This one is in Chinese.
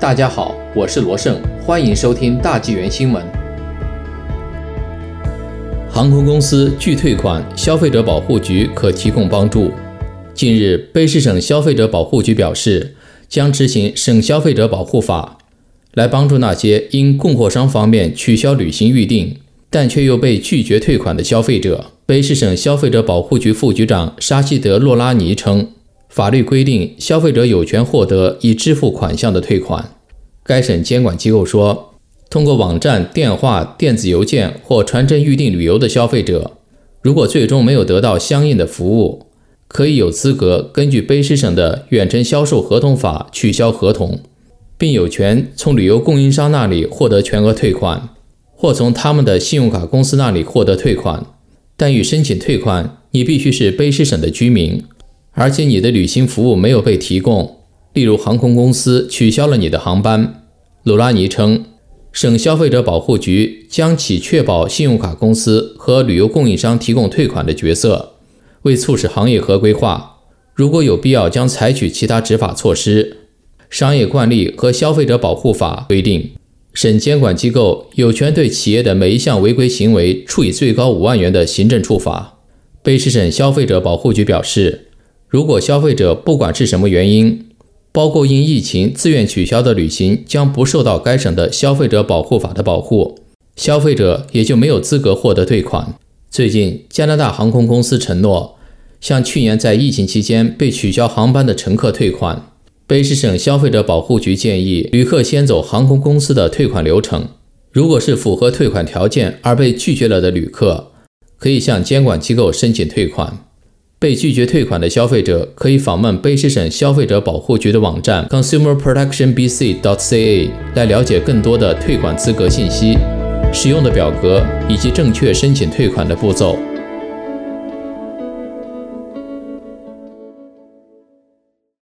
大家好，我是罗胜，欢迎收听大纪元新闻。航空公司拒退款，消费者保护局可提供帮助。近日，卑诗省消费者保护局表示，将执行省消费者保护法，来帮助那些因供货商方面取消旅行预订，但却又被拒绝退款的消费者。卑诗省消费者保护局副局长沙希德·洛拉尼称。法律规定，消费者有权获得已支付款项的退款。该省监管机构说，通过网站、电话、电子邮件或传真预订旅游的消费者，如果最终没有得到相应的服务，可以有资格根据卑诗省的远程销售合同法取消合同，并有权从旅游供应商那里获得全额退款，或从他们的信用卡公司那里获得退款。但欲申请退款，你必须是卑诗省的居民。而且你的旅行服务没有被提供，例如航空公司取消了你的航班。鲁拉尼称，省消费者保护局将起确保信用卡公司和旅游供应商提供退款的角色，为促使行业合规化，如果有必要，将采取其他执法措施。商业惯例和消费者保护法规定，省监管机构有权对企业的每一项违规行为处以最高五万元的行政处罚。卑诗省消费者保护局表示。如果消费者不管是什么原因，包括因疫情自愿取消的旅行，将不受到该省的消费者保护法的保护，消费者也就没有资格获得退款。最近，加拿大航空公司承诺向去年在疫情期间被取消航班的乘客退款。卑诗省消费者保护局建议旅客先走航空公司的退款流程，如果是符合退款条件而被拒绝了的旅客，可以向监管机构申请退款。被拒绝退款的消费者可以访问卑诗省消费者保护局的网站 consumerprotectionbc.ca 来了解更多的退款资格信息、使用的表格以及正确申请退款的步骤。